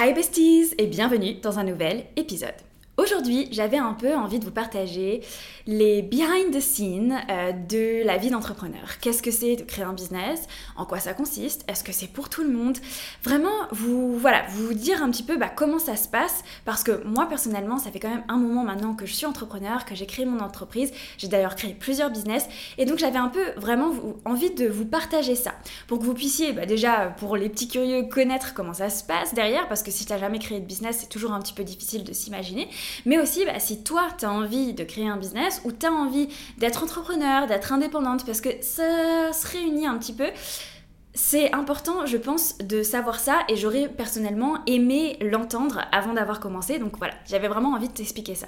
Hi besties et bienvenue dans un nouvel épisode. Aujourd'hui, j'avais un peu envie de vous partager les behind the scenes euh, de la vie d'entrepreneur. Qu'est-ce que c'est de créer un business? En quoi ça consiste? Est-ce que c'est pour tout le monde? Vraiment, vous voilà, vous dire un petit peu bah, comment ça se passe? Parce que moi personnellement, ça fait quand même un moment maintenant que je suis entrepreneur, que j'ai créé mon entreprise. J'ai d'ailleurs créé plusieurs business. Et donc j'avais un peu vraiment envie de vous partager ça. Pour que vous puissiez bah, déjà pour les petits curieux connaître comment ça se passe derrière. Parce que si tu n'as jamais créé de business, c'est toujours un petit peu difficile de s'imaginer. Mais aussi, bah, si toi, tu as envie de créer un business ou tu as envie d'être entrepreneur, d'être indépendante, parce que ça se réunit un petit peu, c'est important, je pense, de savoir ça et j'aurais personnellement aimé l'entendre avant d'avoir commencé. Donc voilà, j'avais vraiment envie de t'expliquer ça.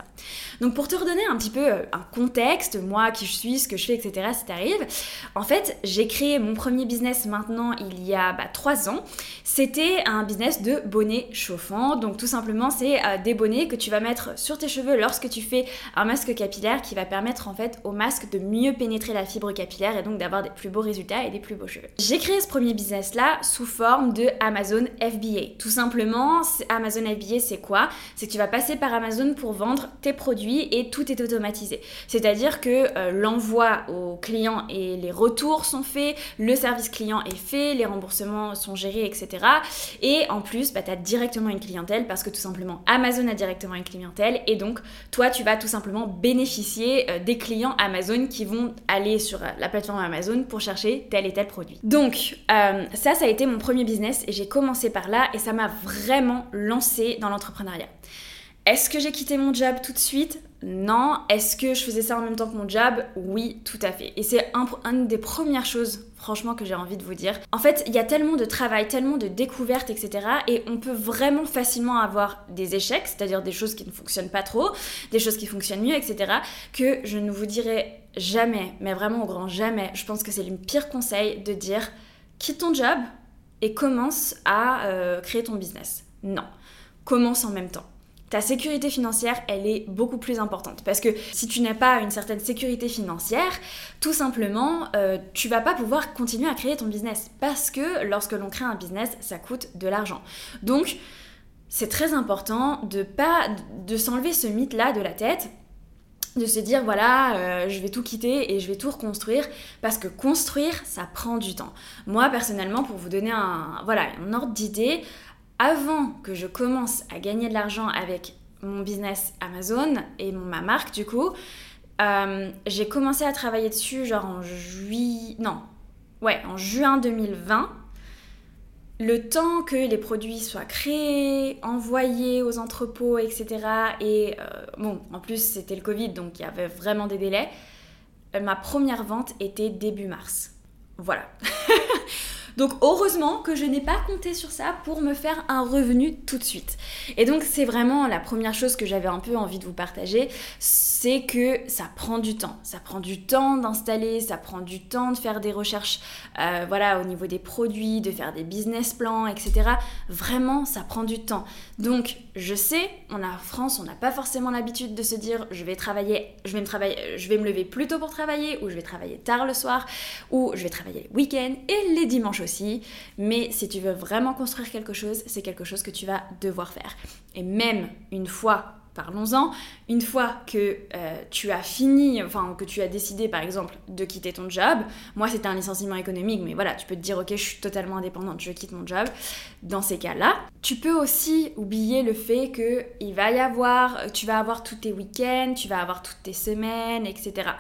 Donc pour te redonner un petit peu euh, un contexte, moi qui je suis, ce que je fais, etc. si t'arrives, en fait, j'ai créé mon premier business maintenant il y a bah, 3 ans. C'était un business de bonnets chauffants. Donc tout simplement, c'est euh, des bonnets que tu vas mettre sur tes cheveux lorsque tu fais un masque capillaire qui va permettre en fait au masque de mieux pénétrer la fibre capillaire et donc d'avoir des plus beaux résultats et des plus beaux cheveux. J'ai créé ce premier business là sous forme de Amazon FBA. Tout simplement, Amazon FBA c'est quoi? C'est que tu vas passer par Amazon pour vendre tes produits et tout est automatisé. C'est-à-dire que euh, l'envoi aux clients et les retours sont faits, le service client est fait, les remboursements sont gérés, etc. Et en plus, bah, tu as directement une clientèle parce que tout simplement Amazon a directement une clientèle et donc toi tu vas tout simplement bénéficier euh, des clients Amazon qui vont aller sur la plateforme Amazon pour chercher tel et tel produit. Donc, euh, ça, ça a été mon premier business et j'ai commencé par là et ça m'a vraiment lancé dans l'entrepreneuriat. Est-ce que j'ai quitté mon job tout de suite? Non. Est-ce que je faisais ça en même temps que mon job? Oui, tout à fait. Et c'est une des premières choses, franchement, que j'ai envie de vous dire. En fait, il y a tellement de travail, tellement de découvertes, etc. Et on peut vraiment facilement avoir des échecs, c'est-à-dire des choses qui ne fonctionnent pas trop, des choses qui fonctionnent mieux, etc. Que je ne vous dirai jamais, mais vraiment au grand jamais, je pense que c'est le pire conseil de dire quitte ton job et commence à euh, créer ton business. Non, commence en même temps. Ta sécurité financière, elle est beaucoup plus importante parce que si tu n'as pas une certaine sécurité financière, tout simplement, euh, tu vas pas pouvoir continuer à créer ton business parce que lorsque l'on crée un business, ça coûte de l'argent. Donc, c'est très important de pas de s'enlever ce mythe là de la tête de se dire voilà euh, je vais tout quitter et je vais tout reconstruire parce que construire ça prend du temps. Moi personnellement pour vous donner un voilà un ordre d'idée avant que je commence à gagner de l'argent avec mon business Amazon et ma marque du coup euh, j'ai commencé à travailler dessus genre en juillet non ouais en juin 2020 le temps que les produits soient créés, envoyés aux entrepôts, etc. Et euh, bon, en plus c'était le Covid, donc il y avait vraiment des délais. Euh, ma première vente était début mars. Voilà. Donc heureusement que je n'ai pas compté sur ça pour me faire un revenu tout de suite. Et donc c'est vraiment la première chose que j'avais un peu envie de vous partager, c'est que ça prend du temps. Ça prend du temps d'installer, ça prend du temps de faire des recherches euh, voilà, au niveau des produits, de faire des business plans, etc. Vraiment, ça prend du temps. Donc je sais, on a en France, on n'a pas forcément l'habitude de se dire je vais travailler, je vais me travailler, je vais me lever plus tôt pour travailler, ou je vais travailler tard le soir, ou je vais travailler les week-ends et les dimanches aussi. Mais si tu veux vraiment construire quelque chose, c'est quelque chose que tu vas devoir faire. Et même une fois parlons-en. Une fois que euh, tu as fini, enfin que tu as décidé par exemple de quitter ton job, moi c'était un licenciement économique, mais voilà, tu peux te dire ok, je suis totalement indépendante, je quitte mon job. Dans ces cas-là, tu peux aussi oublier le fait que il va y avoir, tu vas avoir tous tes week-ends, tu vas avoir toutes tes semaines, etc.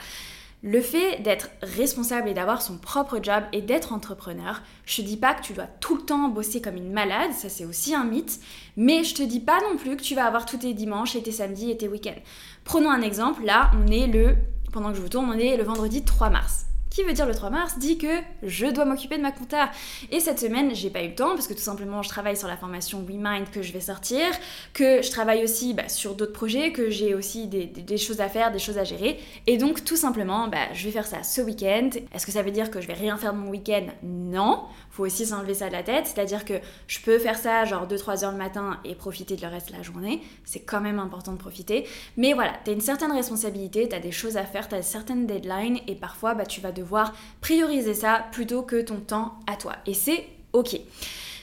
Le fait d'être responsable et d'avoir son propre job et d'être entrepreneur, je te dis pas que tu dois tout le temps bosser comme une malade, ça c'est aussi un mythe, mais je te dis pas non plus que tu vas avoir tous tes dimanches et tes samedis et tes week-ends. Prenons un exemple, là on est le, pendant que je vous tourne, on est le vendredi 3 mars qui veut dire le 3 mars, dit que je dois m'occuper de ma compta. Et cette semaine, j'ai pas eu le temps parce que tout simplement, je travaille sur la formation WeMind que je vais sortir, que je travaille aussi bah, sur d'autres projets, que j'ai aussi des, choses à faire, des choses à gérer. Et donc, tout simplement, bah, je vais faire ça ce week-end. Est-ce que ça veut dire que je vais rien faire de mon week-end? Non. Faut aussi s'enlever ça de la tête. C'est-à-dire que je peux faire ça genre 2-3 heures le matin et profiter de le reste de la journée. C'est quand même important de profiter. Mais voilà, tu as une certaine responsabilité, tu as des choses à faire, tu as certaines deadlines et parfois, bah, tu vas devoir prioriser ça plutôt que ton temps à toi. Et c'est ok.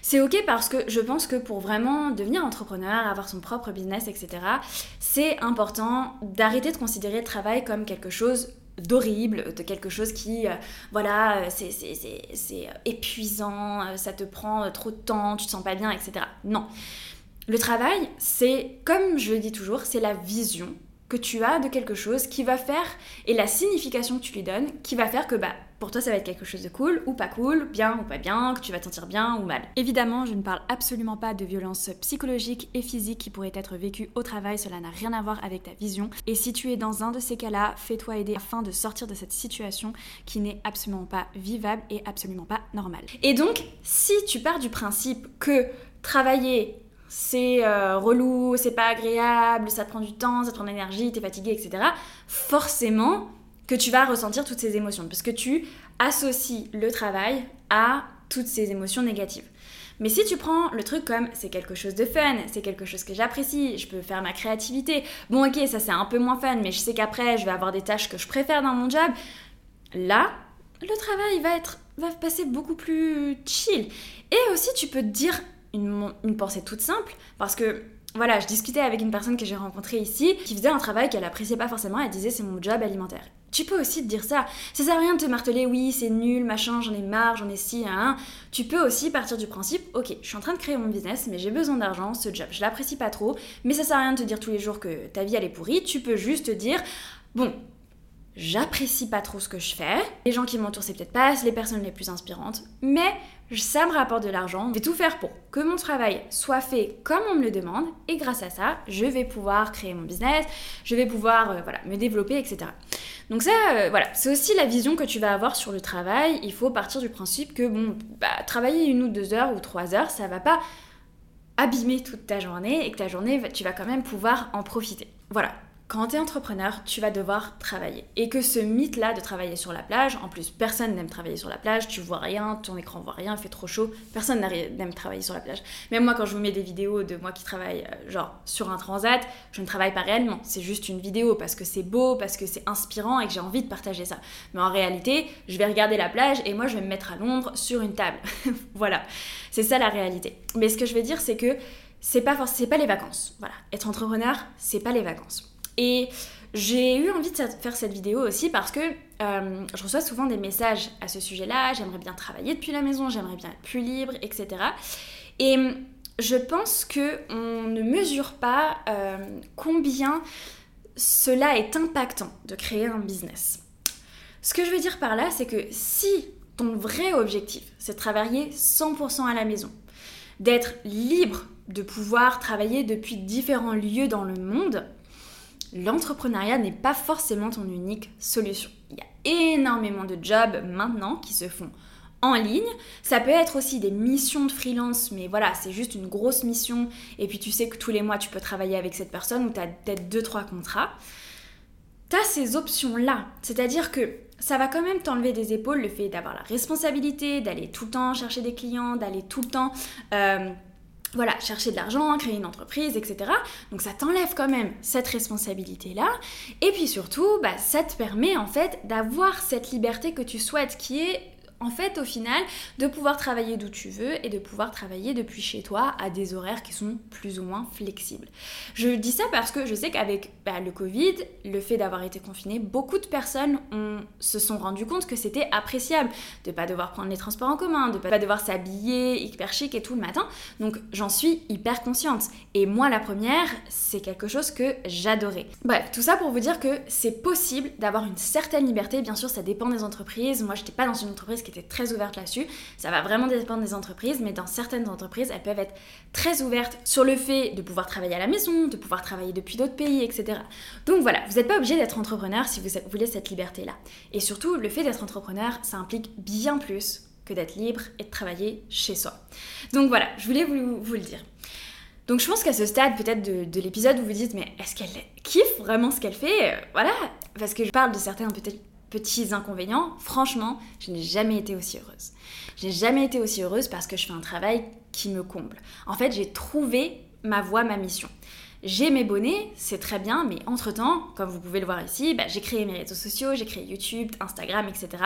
C'est ok parce que je pense que pour vraiment devenir entrepreneur, avoir son propre business, etc., c'est important d'arrêter de considérer le travail comme quelque chose d'horrible, de quelque chose qui, euh, voilà, euh, c'est épuisant, euh, ça te prend trop de temps, tu te sens pas bien, etc. Non. Le travail, c'est, comme je le dis toujours, c'est la vision que tu as de quelque chose qui va faire, et la signification que tu lui donnes, qui va faire que bah, pour toi ça va être quelque chose de cool ou pas cool, bien ou pas bien, que tu vas te sentir bien ou mal. Évidemment, je ne parle absolument pas de violence psychologique et physique qui pourraient être vécues au travail, cela n'a rien à voir avec ta vision. Et si tu es dans un de ces cas-là, fais-toi aider afin de sortir de cette situation qui n'est absolument pas vivable et absolument pas normale. Et donc, si tu pars du principe que travailler c'est euh, relou, c'est pas agréable, ça te prend du temps, ça te prend de l'énergie, t'es fatigué, etc. Forcément que tu vas ressentir toutes ces émotions, parce que tu associes le travail à toutes ces émotions négatives. Mais si tu prends le truc comme c'est quelque chose de fun, c'est quelque chose que j'apprécie, je peux faire ma créativité, bon ok ça c'est un peu moins fun, mais je sais qu'après je vais avoir des tâches que je préfère dans mon job, là le travail va être va passer beaucoup plus chill. Et aussi tu peux te dire une, pensée toute simple, parce que voilà, je discutais avec une personne que j'ai rencontrée ici qui faisait un travail qu'elle appréciait pas forcément. Elle disait c'est mon job alimentaire. Tu peux aussi te dire ça. Ça sert à rien de te marteler oui, c'est nul, machin, j'en ai marre, j'en ai si, hein. Tu peux aussi partir du principe ok, je suis en train de créer mon business, mais j'ai besoin d'argent, ce job, je l'apprécie pas trop, mais ça sert à rien de te dire tous les jours que ta vie elle est pourrie. Tu peux juste te dire bon, j'apprécie pas trop ce que je fais. Les gens qui m'entourent, c'est peut-être pas les personnes les plus inspirantes, mais ça me rapporte de l'argent. Je vais tout faire pour que mon travail soit fait comme on me le demande, et grâce à ça, je vais pouvoir créer mon business, je vais pouvoir euh, voilà, me développer, etc. Donc ça, euh, voilà, c'est aussi la vision que tu vas avoir sur le travail. Il faut partir du principe que, bon, bah, travailler une ou deux heures ou trois heures, ça va pas abîmer toute ta journée, et que ta journée, tu vas quand même pouvoir en profiter. Voilà, quand tu es entrepreneur, tu vas devoir travailler. Et que ce mythe-là de travailler sur la plage, en plus personne n'aime travailler sur la plage, tu vois rien, ton écran voit rien, il fait trop chaud, personne n'aime travailler sur la plage. Même moi, quand je vous mets des vidéos de moi qui travaille euh, genre sur un transat, je ne travaille pas réellement, c'est juste une vidéo parce que c'est beau, parce que c'est inspirant et que j'ai envie de partager ça. Mais en réalité, je vais regarder la plage et moi je vais me mettre à l'ombre sur une table. voilà, c'est ça la réalité. Mais ce que je veux dire, c'est que c'est pas pas les vacances. Voilà, être entrepreneur, c'est pas les vacances. Et j'ai eu envie de faire cette vidéo aussi parce que euh, je reçois souvent des messages à ce sujet-là, j'aimerais bien travailler depuis la maison, j'aimerais bien être plus libre, etc. Et je pense qu'on ne mesure pas euh, combien cela est impactant de créer un business. Ce que je veux dire par là, c'est que si ton vrai objectif, c'est de travailler 100% à la maison, d'être libre de pouvoir travailler depuis différents lieux dans le monde, l'entrepreneuriat n'est pas forcément ton unique solution. Il y a énormément de jobs maintenant qui se font en ligne. Ça peut être aussi des missions de freelance, mais voilà, c'est juste une grosse mission et puis tu sais que tous les mois tu peux travailler avec cette personne ou tu as peut-être 2-3 contrats. Tu as ces options-là, c'est-à-dire que ça va quand même t'enlever des épaules le fait d'avoir la responsabilité, d'aller tout le temps chercher des clients, d'aller tout le temps... Euh, voilà, chercher de l'argent, créer une entreprise, etc. Donc ça t'enlève quand même cette responsabilité-là. Et puis surtout, bah, ça te permet en fait d'avoir cette liberté que tu souhaites, qui est en fait, au final, de pouvoir travailler d'où tu veux et de pouvoir travailler depuis chez toi à des horaires qui sont plus ou moins flexibles. Je dis ça parce que je sais qu'avec bah, le Covid, le fait d'avoir été confiné, beaucoup de personnes se sont rendues compte que c'était appréciable de pas devoir prendre les transports en commun, de pas devoir s'habiller hyper chic et tout le matin. Donc j'en suis hyper consciente. Et moi, la première, c'est quelque chose que j'adorais. Bref, tout ça pour vous dire que c'est possible d'avoir une certaine liberté. Bien sûr, ça dépend des entreprises. Moi, je n'étais pas dans une entreprise qui très ouverte là-dessus. Ça va vraiment dépendre des entreprises, mais dans certaines entreprises, elles peuvent être très ouvertes sur le fait de pouvoir travailler à la maison, de pouvoir travailler depuis d'autres pays, etc. Donc voilà, vous n'êtes pas obligé d'être entrepreneur si vous voulez cette liberté-là. Et surtout, le fait d'être entrepreneur, ça implique bien plus que d'être libre et de travailler chez soi. Donc voilà, je voulais vous, le dire. Donc je pense qu'à ce stade peut-être de, l'épisode, vous vous dites mais est-ce qu'elle kiffe vraiment ce qu'elle fait? Voilà, parce que je parle de certains peut-être petits inconvénients, franchement, je n'ai jamais été aussi heureuse. J'ai jamais été aussi heureuse parce que je fais un travail qui me comble. En fait, j'ai trouvé ma voie, ma mission. J'ai mes bonnets, c'est très bien, mais entre-temps, comme vous pouvez le voir ici, bah, j'ai créé mes réseaux sociaux, j'ai créé YouTube, Instagram, etc.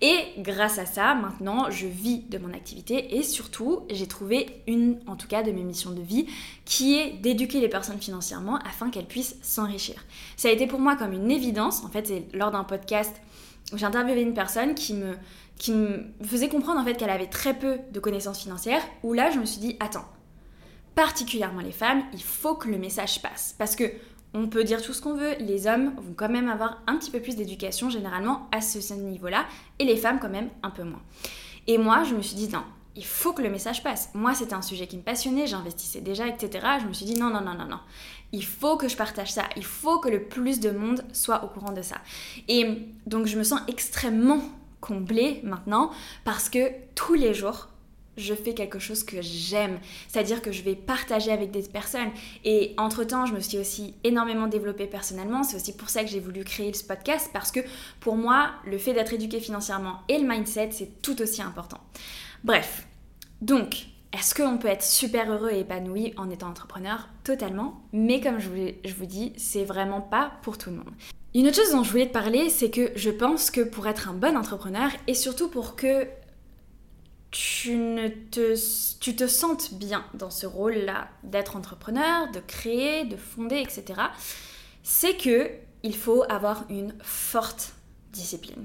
Et grâce à ça, maintenant, je vis de mon activité et surtout, j'ai trouvé une, en tout cas, de mes missions de vie qui est d'éduquer les personnes financièrement afin qu'elles puissent s'enrichir. Ça a été pour moi comme une évidence, en fait, c'est lors d'un podcast où j'ai interviewé une personne qui me, faisait comprendre en fait qu'elle avait très peu de connaissances financières, où là, je me suis dit, attends, particulièrement les femmes, il faut que le message passe. Parce que on peut dire tout ce qu'on veut, les hommes vont quand même avoir un petit peu plus d'éducation généralement à ce, niveau-là, et les femmes quand même un peu moins. Et moi, je me suis dit, non, il faut que le message passe. Moi, c'était un sujet qui me passionnait, j'investissais déjà, etc. Je me suis dit, non, non, non, non, non. Il faut que je partage ça. Il faut que le plus de monde soit au courant de ça. Et donc, je me sens extrêmement comblée maintenant parce que tous les jours, je fais quelque chose que j'aime, c'est-à-dire que je vais partager avec des personnes. Et entre-temps, je me suis aussi énormément développée personnellement. C'est aussi pour ça que j'ai voulu créer ce podcast, parce que pour moi, le fait d'être éduqué financièrement et le mindset, c'est tout aussi important. Bref, donc, est-ce qu'on peut être super heureux et épanoui en étant entrepreneur? Totalement. Mais comme je vous, je vous dis, c'est vraiment pas pour tout le monde. Une autre chose dont je voulais te parler, c'est que je pense que pour être un bon entrepreneur, et surtout pour que tu, te, tu te sentes bien dans ce rôle-là d'être entrepreneur, de créer, de fonder, etc., c'est que il faut avoir une forte discipline.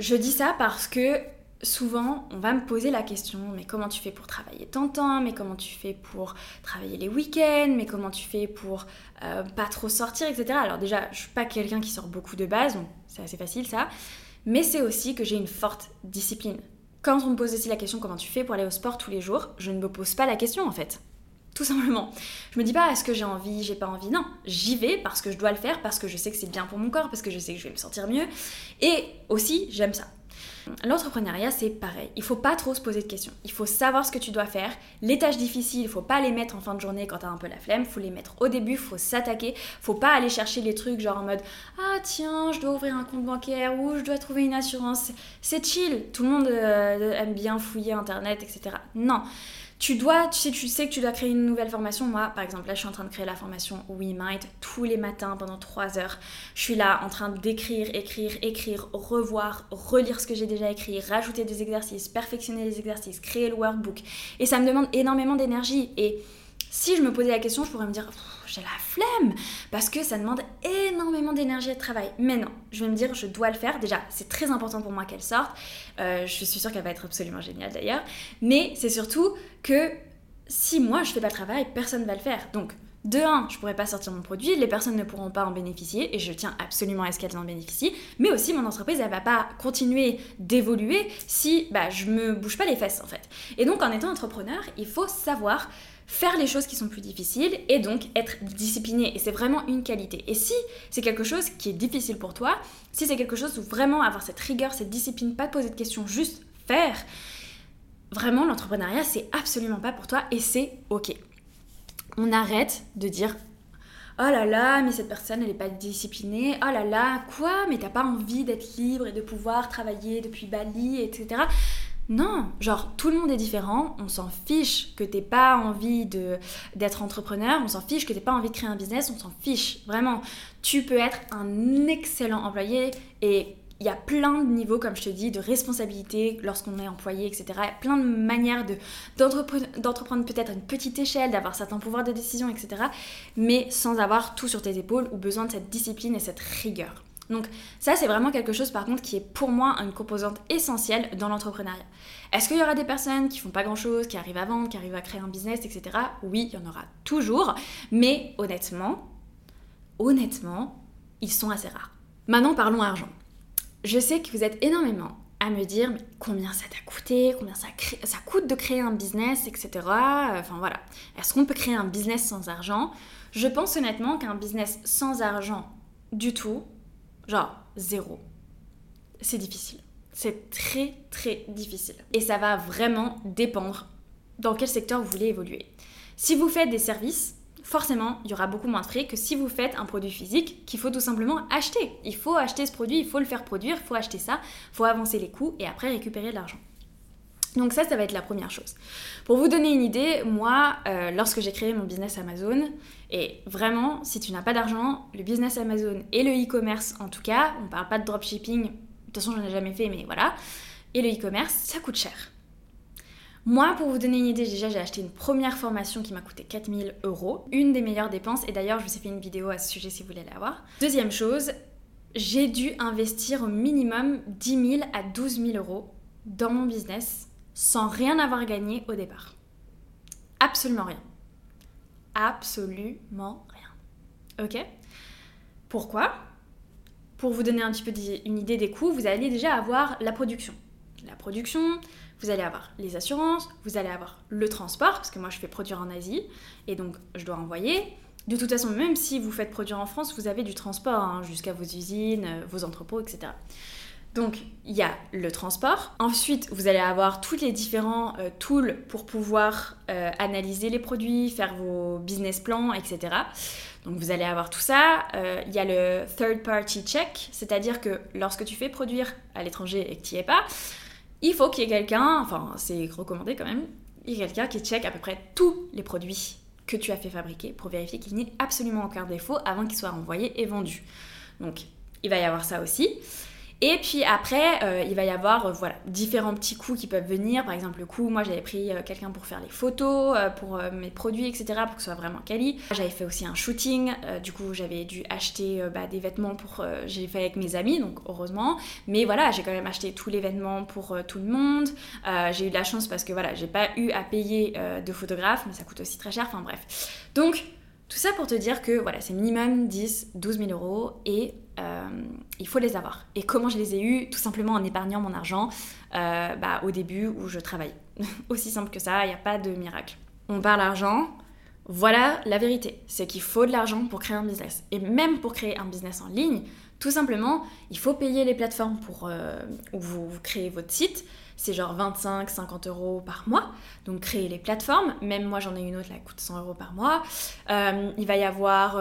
Je dis ça parce que souvent, on va me poser la question, mais comment tu fais pour travailler tant temps Mais comment tu fais pour travailler les week-ends Mais comment tu fais pour euh, pas trop sortir, etc. Alors déjà, je suis pas quelqu'un qui sort beaucoup de base, donc c'est assez facile ça. Mais c'est aussi que j'ai une forte discipline. Quand on me pose aussi la question comment tu fais pour aller au sport tous les jours, je ne me pose pas la question en fait. Tout simplement. Je me dis pas est-ce que j'ai envie, j'ai pas envie? Non, j'y vais parce que je dois le faire, parce que je sais que c'est bien pour mon corps, parce que je sais que je vais me sentir mieux. Et aussi, j'aime ça. L'entrepreneuriat, c'est pareil. Il faut pas trop se poser de questions. Il faut savoir ce que tu dois faire. Les tâches difficiles, il faut pas les mettre en fin de journée quand tu as un peu la flemme. Faut les mettre au début, faut s'attaquer. faut pas aller chercher les trucs genre en mode Ah tiens, je dois ouvrir un compte bancaire ou je dois trouver une assurance. C'est chill. Tout le monde euh, aime bien fouiller Internet, etc. Non tu dois, tu sais, tu sais que tu dois créer une nouvelle formation. Moi, par exemple, là, je suis en train de créer la formation WeMind tous les matins pendant 3 heures. Je suis là en train d'écrire, écrire, écrire, revoir, relire ce que j'ai déjà écrit, rajouter des exercices, perfectionner les exercices, créer le workbook. Et ça me demande énormément d'énergie. Et si je me posais la question, je pourrais me dire j'ai la flemme parce que ça demande énormément d'énergie et de travail. Mais non, je vais me dire je dois le faire. Déjà, c'est très important pour moi qu'elle sorte. Euh, je suis sûre qu'elle va être absolument géniale d'ailleurs. Mais c'est surtout que si moi je fais pas le travail, personne va le faire. Donc de un, je pourrais pas sortir mon produit, les personnes ne pourront pas en bénéficier et je tiens absolument à ce qu'elles en bénéficient. Mais aussi mon entreprise, elle va pas continuer d'évoluer si bah, je me bouge pas les fesses en fait. Et donc en étant entrepreneur, il faut savoir faire les choses qui sont plus difficiles et donc être discipliné. Et c'est vraiment une qualité. Et si c'est quelque chose qui est difficile pour toi, si c'est quelque chose où vraiment avoir cette rigueur, cette discipline, pas poser de questions, juste faire, vraiment l'entrepreneuriat c'est absolument pas pour toi et c'est ok. On arrête de dire Oh là là, mais cette personne, elle n'est pas disciplinée. Oh là là, quoi? Mais t'as pas envie d'être libre et de pouvoir travailler depuis Bali, etc. Non, genre tout le monde est différent, on s'en fiche que t'aies pas envie d'être entrepreneur, on s'en fiche que t'aies pas envie de créer un business, on s'en fiche, vraiment. Tu peux être un excellent employé et il y a plein de niveaux, comme je te dis, de responsabilité lorsqu'on est employé, etc. Plein de manières d'entreprendre peut-être à une petite échelle, d'avoir certains pouvoirs de décision, etc. Mais sans avoir tout sur tes épaules ou besoin de cette discipline et cette rigueur. Donc ça, c'est vraiment quelque chose par contre qui est pour moi une composante essentielle dans l'entrepreneuriat. Est-ce qu'il y aura des personnes qui font pas grand-chose, qui arrivent à vendre, qui arrivent à créer un business, etc. Oui, il y en aura toujours, mais honnêtement, honnêtement, ils sont assez rares. Maintenant, parlons argent. Je sais que vous êtes énormément à me dire combien ça t'a coûté, combien ça, ça coûte de créer un business, etc. Enfin voilà. Est-ce qu'on peut créer un business sans argent? Je pense honnêtement qu'un business sans argent du tout, Genre, zéro. C'est difficile. C'est très très difficile. Et ça va vraiment dépendre dans quel secteur vous voulez évoluer. Si vous faites des services, forcément, il y aura beaucoup moins de frais que si vous faites un produit physique qu'il faut tout simplement acheter. Il faut acheter ce produit, il faut le faire produire, il faut acheter ça, il faut avancer les coûts et après récupérer de l'argent. Donc ça, ça va être la première chose. Pour vous donner une idée, moi, euh, lorsque j'ai créé mon business Amazon, et vraiment, si tu n'as pas d'argent, le business Amazon et le e-commerce en tout cas, on parle pas de dropshipping, de toute façon j'en ai jamais fait, mais voilà, et le e-commerce, ça coûte cher. Moi, pour vous donner une idée, déjà j'ai acheté une première formation qui m'a coûté 4000 euros, une des meilleures dépenses, et d'ailleurs je vous ai fait une vidéo à ce sujet si vous voulez la voir. Deuxième chose, j'ai dû investir au minimum 10 000 à 12 000 euros dans mon business sans rien avoir gagné au départ. Absolument rien. Absolument rien. Ok? Pourquoi? Pour vous donner un petit peu une idée des coûts, vous allez déjà avoir la production. La production, vous allez avoir les assurances, vous allez avoir le transport, parce que moi je fais produire en Asie, et donc je dois envoyer. De toute façon, même si vous faites produire en France, vous avez du transport hein, jusqu'à vos usines, euh, vos entrepôts, etc. Donc, il y a le transport. Ensuite, vous allez avoir tous les différents euh, tools pour pouvoir euh, analyser les produits, faire vos business plans, etc. Donc, vous allez avoir tout ça. Euh, il y a le third party check, c'est-à-dire que lorsque tu fais produire à l'étranger et que tu n'y es pas, il faut qu'il y ait quelqu'un, enfin, c'est recommandé quand même, il y ait quelqu'un qui check à peu près tous les produits que tu as fait fabriquer pour vérifier qu'il n'y ait absolument aucun défaut avant qu'ils soient envoyés et vendus. Donc, il va y avoir ça aussi. Et puis après, euh, il va y avoir euh, voilà, différents petits coûts qui peuvent venir. Par exemple, le coût, moi j'avais pris euh, quelqu'un pour faire les photos, pour mes produits, etc., pour que ce soit vraiment quali. J'avais fait aussi un shooting, du coup j'avais dû acheter bah, des vêtements pour. j'ai fait avec mes amis, donc heureusement. Mais voilà, j'ai quand même acheté tous les vêtements pour tout le monde. j'ai eu de la chance parce que voilà, j'ai pas eu à payer de photographe, mais ça coûte aussi très cher. Enfin bref. Donc, tout ça pour te dire que voilà, c'est minimum 10, 12 000 euros et euh, il faut les avoir. Et comment je les ai eus Tout simplement en épargnant mon argent euh, bah, au début où je travaille. Aussi simple que ça, il n'y a pas de miracle. On parle argent, voilà la vérité. C'est qu'il faut de l'argent pour créer un business. Et même pour créer un business en ligne, tout simplement, il faut payer les plateformes pour, euh, où vous, créez votre site. C'est genre 25, 50 euros par mois. Donc créer les plateformes. Même moi j'en ai une autre, là, coûte 100 euros par mois. il va y avoir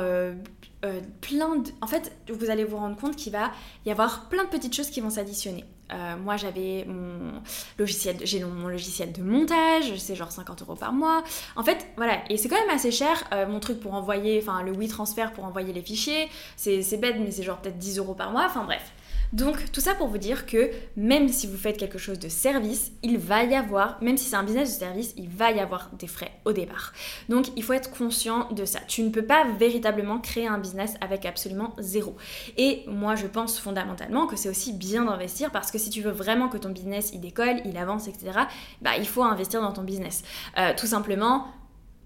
euh, plein de... En fait, vous allez vous rendre compte qu'il va y avoir plein de petites choses qui vont s'additionner. Euh, moi, j'avais mon logiciel, j'ai mon logiciel de montage, c'est genre 50 euros par mois. En fait, voilà, et c'est quand même assez cher. Euh, mon truc pour envoyer, enfin le WeTransfer pour envoyer les fichiers, c'est bête, mais c'est genre peut-être 10 euros par mois. Enfin bref. Donc tout ça pour vous dire que même si vous faites quelque chose de service, il va y avoir, même si c'est un business de service, il va y avoir des frais au départ. Donc il faut être conscient de ça. Tu ne peux pas véritablement créer un business avec absolument zéro. Et moi je pense fondamentalement que c'est aussi bien d'investir parce que si tu veux vraiment que ton business il décolle, il avance, etc., bah, il faut investir dans ton business. Euh, tout simplement,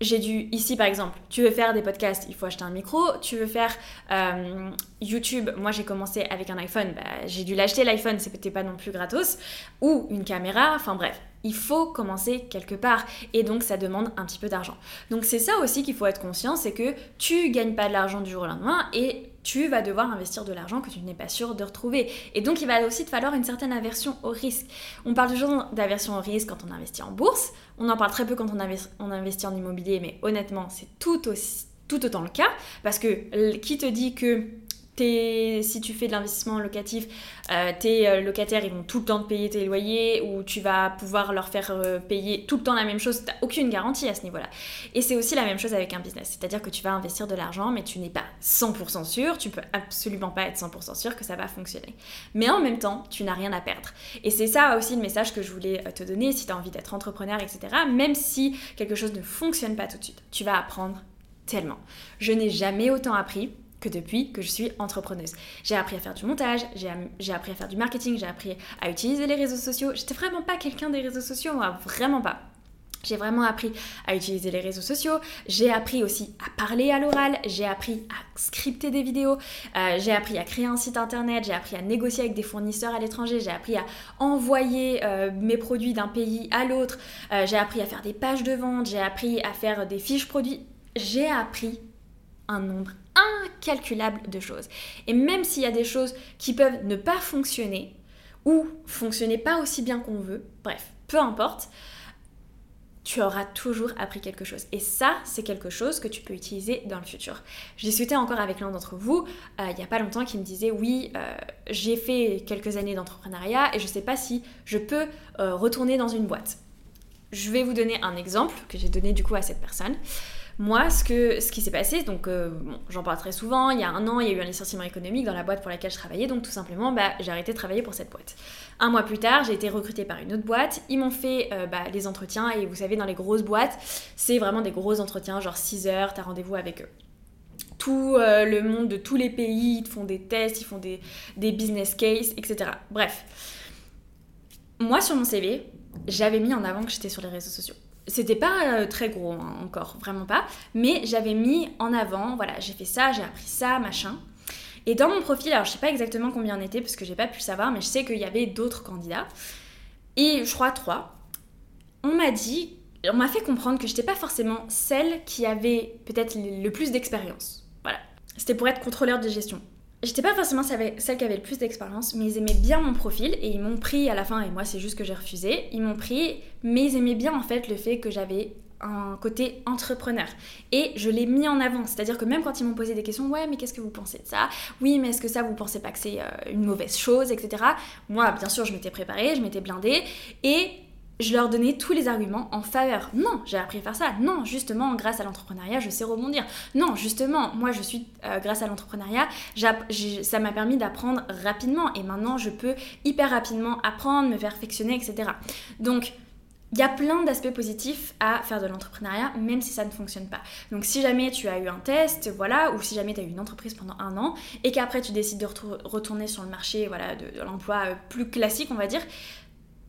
j'ai dû, ici par exemple, tu veux faire des podcasts, il faut acheter un micro. Tu veux faire euh, YouTube, moi j'ai commencé avec un iPhone, bah, j'ai dû l'acheter l'iPhone, c'était pas non plus gratos. Ou une caméra, enfin bref, il faut commencer quelque part. Et donc ça demande un petit peu d'argent. Donc c'est ça aussi qu'il faut être conscient, c'est que tu gagnes pas de l'argent du jour au lendemain et tu vas devoir investir de l'argent que tu n'es pas sûr de retrouver. Et donc il va aussi te falloir une certaine aversion au risque. On parle toujours d'aversion au risque quand on investit en bourse, on en parle très peu quand on, investit en immobilier, mais honnêtement c'est tout, autant le cas, parce que qui te dit que si tu fais de l'investissement locatif, euh, tes euh, locataires ils vont tout le temps te payer tes loyers ou tu vas pouvoir leur faire euh, payer tout le temps la même chose. Tu n'as aucune garantie à ce niveau-là. Et c'est aussi la même chose avec un business. C'est-à-dire que tu vas investir de l'argent, mais tu n'es pas 100% sûr, tu peux absolument pas être 100% sûr que ça va fonctionner. Mais en même temps, tu n'as rien à perdre. Et c'est ça aussi le message que je voulais te donner si tu as envie d'être entrepreneur, etc. Même si quelque chose ne fonctionne pas tout de suite, tu vas apprendre tellement. Je n'ai jamais autant appris depuis que je suis entrepreneuse. J'ai appris à faire du montage, j'ai appris à faire du marketing, j'ai appris à utiliser les réseaux sociaux. J'étais vraiment pas quelqu'un des réseaux sociaux, moi, vraiment pas. J'ai vraiment appris à utiliser les réseaux sociaux. J'ai appris aussi à parler à l'oral. J'ai appris à scripter des vidéos. Euh, j'ai appris à créer un site internet. J'ai appris à négocier avec des fournisseurs à l'étranger. J'ai appris à envoyer euh, mes produits d'un pays à l'autre. Euh, j'ai appris à faire des pages de vente. J'ai appris à faire des fiches produits. J'ai appris un nombre incalculable de choses. Et même s'il y a des choses qui peuvent ne pas fonctionner ou fonctionner pas aussi bien qu'on veut, bref, peu importe, tu auras toujours appris quelque chose. Et ça, c'est quelque chose que tu peux utiliser dans le futur. Je discutais encore avec l'un d'entre vous euh, il n'y a pas longtemps qui me disait oui, euh, j'ai fait quelques années d'entrepreneuriat et je ne sais pas si je peux euh, retourner dans une boîte. Je vais vous donner un exemple que j'ai donné du coup à cette personne. Moi, ce, que, ce qui s'est passé, donc euh, j'en parle très souvent, il y a un an, il y a eu un licenciement économique dans la boîte pour laquelle je travaillais, donc tout simplement, bah, j'ai arrêté de travailler pour cette boîte. Un mois plus tard, j'ai été recrutée par une autre boîte, ils m'ont fait euh, bah, les entretiens, et vous savez, dans les grosses boîtes, c'est vraiment des gros entretiens, genre 6 heures, t'as rendez-vous avec eux tout euh, le monde de tous les pays, ils font des tests, ils font des, des, business cases, etc. Bref. Moi, sur mon CV, j'avais mis en avant que j'étais sur les réseaux sociaux. C'était pas euh, très gros hein, encore, vraiment pas. Mais j'avais mis en avant, voilà, j'ai fait ça, j'ai appris ça, machin. Et dans mon profil, alors je sais pas exactement combien on était parce que j'ai pas pu le savoir, mais je sais qu'il y avait d'autres candidats. Et je crois trois. On m'a dit, on m'a fait comprendre que j'étais pas forcément celle qui avait peut-être le plus d'expérience. Voilà. C'était pour être contrôleur de gestion. J'étais pas forcément celle qui avait le plus d'expérience, mais ils aimaient bien mon profil et ils m'ont pris à la fin, et moi c'est juste que j'ai refusé, ils m'ont pris, mais ils aimaient bien en fait le fait que j'avais un côté entrepreneur. Et je l'ai mis en avant, c'est-à-dire que même quand ils m'ont posé des questions, ouais mais qu'est-ce que vous pensez de ça? Oui mais est-ce que ça vous pensez pas que c'est euh, une mauvaise chose, etc. Moi bien sûr je m'étais préparée, je m'étais blindée, et je leur donnais tous les arguments en faveur. Non, j'ai appris à faire ça. Non, justement, grâce à l'entrepreneuriat, je sais rebondir. Non, justement, moi, je suis, euh, grâce à l'entrepreneuriat, ça m'a permis d'apprendre rapidement. Et maintenant, je peux hyper rapidement apprendre, me perfectionner, etc. Donc, il y a plein d'aspects positifs à faire de l'entrepreneuriat, même si ça ne fonctionne pas. Donc si jamais tu as eu un test, voilà, ou si jamais tu as eu une entreprise pendant un an, et qu'après tu décides de retourner sur le marché voilà, de l'emploi euh, plus classique, on va dire,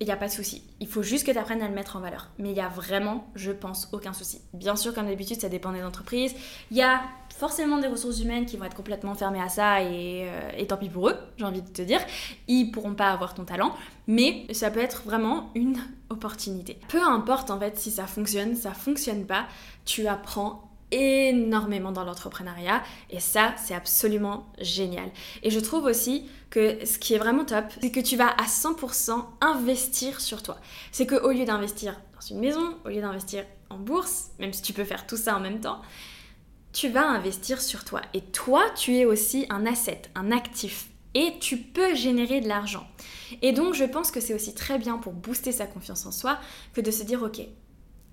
il n'y a pas de souci. Il faut juste que tu apprennes à le mettre en valeur. Mais il y a vraiment, je pense, aucun souci. Bien sûr, comme d'habitude, ça dépend des entreprises. Il y a forcément des ressources humaines qui vont être complètement fermées à ça et, euh, tant pis pour eux, j'ai envie de te dire. Ils pourront pas avoir ton talent, mais ça peut être vraiment une opportunité. Peu importe en fait si ça fonctionne, ça fonctionne pas, tu apprends énormément dans l'entrepreneuriat et ça c'est absolument génial. Et je trouve aussi que ce qui est vraiment top, c'est que tu vas à 100% investir sur toi. C'est que au lieu d'investir dans une maison, au lieu d'investir en bourse, même si tu peux faire tout ça en même temps, tu vas investir sur toi. Et toi, tu es aussi un asset, un actif. Et tu peux générer de l'argent. Et donc, je pense que c'est aussi très bien pour booster sa confiance en soi que de se dire, ok,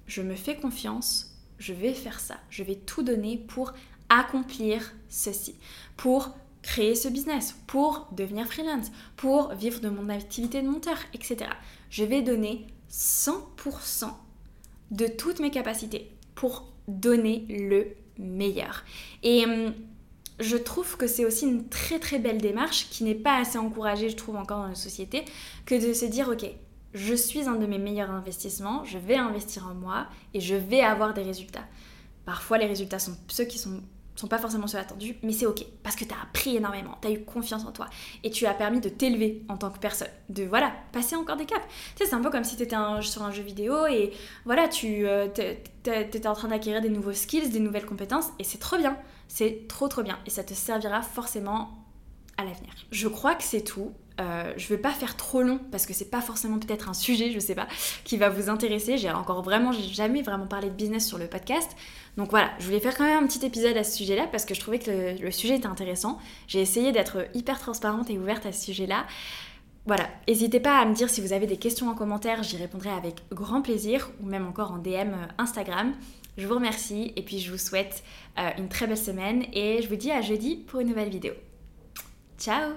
je me fais confiance, je vais faire ça, je vais tout donner pour accomplir ceci, pour créer ce business, pour devenir freelance, pour vivre de mon activité de monteur, etc. Je vais donner 100% de toutes mes capacités pour donner le meilleur. Et hum, je trouve que c'est aussi une très très belle démarche qui n'est pas assez encouragée, je trouve, encore dans la société, que de se dire, ok, je suis un de mes meilleurs investissements, je vais investir en moi et je vais avoir des résultats. Parfois, les résultats sont ceux qui sont sont pas forcément ceux attendus, mais c'est ok parce que tu as appris énormément, tu as eu confiance en toi et tu as permis de t'élever en tant que personne, de voilà, passer encore des caps. Tu sais, c'est un peu comme si tu étais sur un jeu vidéo et voilà, tu euh, étais en train d'acquérir des nouveaux skills, des nouvelles compétences et c'est trop bien, c'est trop trop bien et ça te servira forcément à l'avenir. Je crois que c'est tout. Euh, je vais pas faire trop long parce que c'est pas forcément peut-être un sujet, je sais pas, qui va vous intéresser. J'ai encore vraiment, j'ai jamais vraiment parlé de business sur le podcast. Donc voilà, je voulais faire quand même un petit épisode à ce sujet-là parce que je trouvais que le, sujet était intéressant. J'ai essayé d'être hyper transparente et ouverte à ce sujet-là. Voilà, n'hésitez pas à me dire si vous avez des questions en commentaire, j'y répondrai avec grand plaisir ou même encore en DM euh, Instagram. Je vous remercie et puis je vous souhaite euh, une très belle semaine et je vous dis à jeudi pour une nouvelle vidéo. Ciao